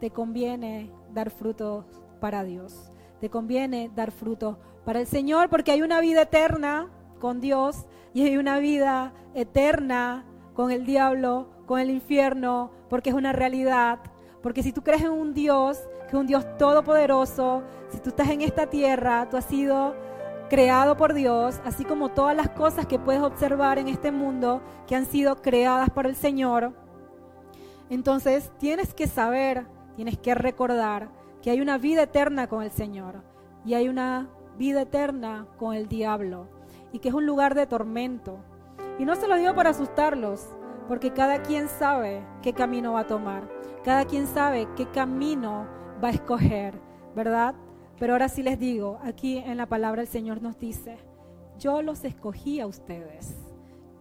Te conviene dar frutos para Dios. Te conviene dar frutos para el Señor porque hay una vida eterna con Dios y hay una vida eterna con el diablo, con el infierno, porque es una realidad. Porque si tú crees en un Dios, que es un Dios todopoderoso, si tú estás en esta tierra, tú has sido creado por Dios, así como todas las cosas que puedes observar en este mundo que han sido creadas por el Señor. Entonces tienes que saber, tienes que recordar que hay una vida eterna con el Señor y hay una vida eterna con el diablo y que es un lugar de tormento. Y no se lo digo para asustarlos, porque cada quien sabe qué camino va a tomar, cada quien sabe qué camino va a escoger, ¿verdad? Pero ahora sí les digo, aquí en la palabra el Señor nos dice, yo los escogí a ustedes,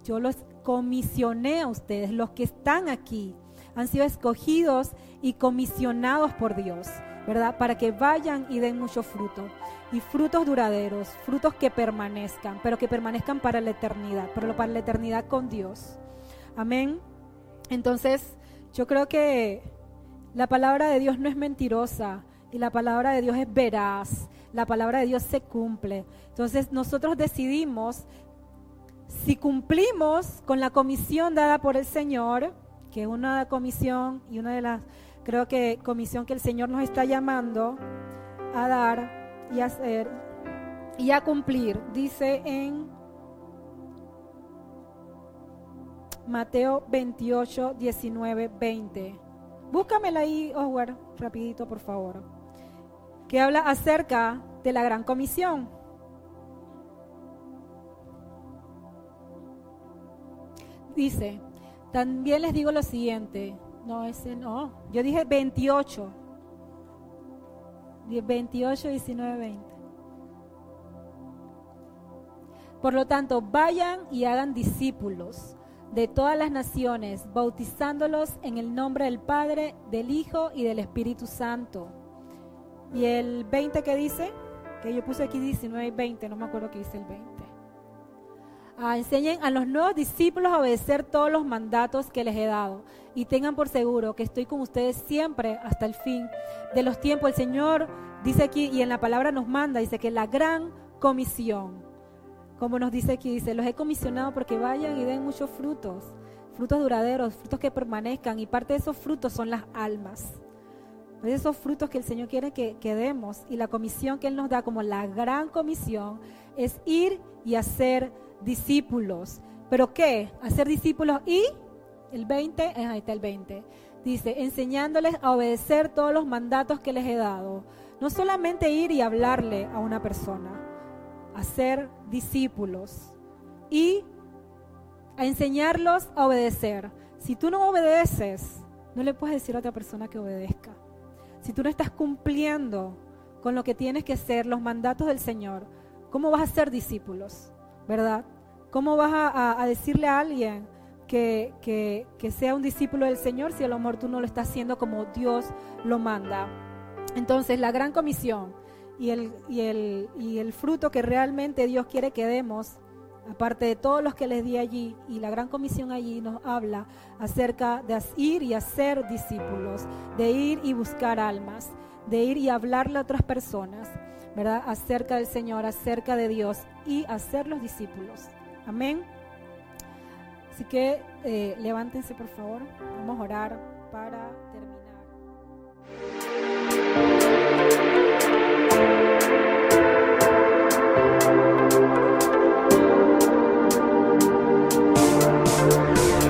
yo los comisioné a ustedes, los que están aquí han sido escogidos y comisionados por Dios. ¿verdad? Para que vayan y den mucho fruto. Y frutos duraderos, frutos que permanezcan, pero que permanezcan para la eternidad, pero para la eternidad con Dios. Amén. Entonces, yo creo que la palabra de Dios no es mentirosa y la palabra de Dios es veraz. La palabra de Dios se cumple. Entonces, nosotros decidimos si cumplimos con la comisión dada por el Señor, que es una comisión y una de las Creo que comisión que el Señor nos está llamando a dar y a hacer y a cumplir. Dice en Mateo 28, 19, 20. Búscamela ahí, Oswald, rapidito, por favor. Que habla acerca de la gran comisión. Dice, también les digo lo siguiente, no, ese no. Yo dije 28. 28, 19, 20. Por lo tanto, vayan y hagan discípulos de todas las naciones, bautizándolos en el nombre del Padre, del Hijo y del Espíritu Santo. Y el 20 que dice, que yo puse aquí 19 y 20, no me acuerdo qué dice el 20. Ah, enseñen a los nuevos discípulos a obedecer todos los mandatos que les he dado y tengan por seguro que estoy con ustedes siempre hasta el fin de los tiempos. El Señor dice aquí y en la palabra nos manda, dice que la gran comisión, como nos dice aquí, dice, los he comisionado porque vayan y den muchos frutos, frutos duraderos, frutos que permanezcan y parte de esos frutos son las almas. De esos frutos que el Señor quiere que, que demos y la comisión que Él nos da como la gran comisión es ir y hacer discípulos. ¿Pero qué? Hacer discípulos y el 20, eh, ahí está el 20. Dice, enseñándoles a obedecer todos los mandatos que les he dado. No solamente ir y hablarle a una persona, hacer discípulos y a enseñarlos a obedecer. Si tú no obedeces, no le puedes decir a otra persona que obedezca. Si tú no estás cumpliendo con lo que tienes que hacer, los mandatos del Señor, ¿cómo vas a ser discípulos? ¿verdad? ¿Cómo vas a, decirle a alguien que, que, sea un discípulo del Señor si a lo mejor tú no lo estás haciendo como Dios lo manda? Entonces, la gran comisión y el, y el, y el fruto que realmente Dios quiere que demos, aparte de todos los que les di allí, y la gran comisión allí nos habla acerca de ir y hacer discípulos, de ir y buscar almas, de ir y hablarle a otras personas. ¿verdad? Acerca del Señor, acerca de Dios y hacer los discípulos. Amén. Así que eh, levántense por favor, vamos a orar para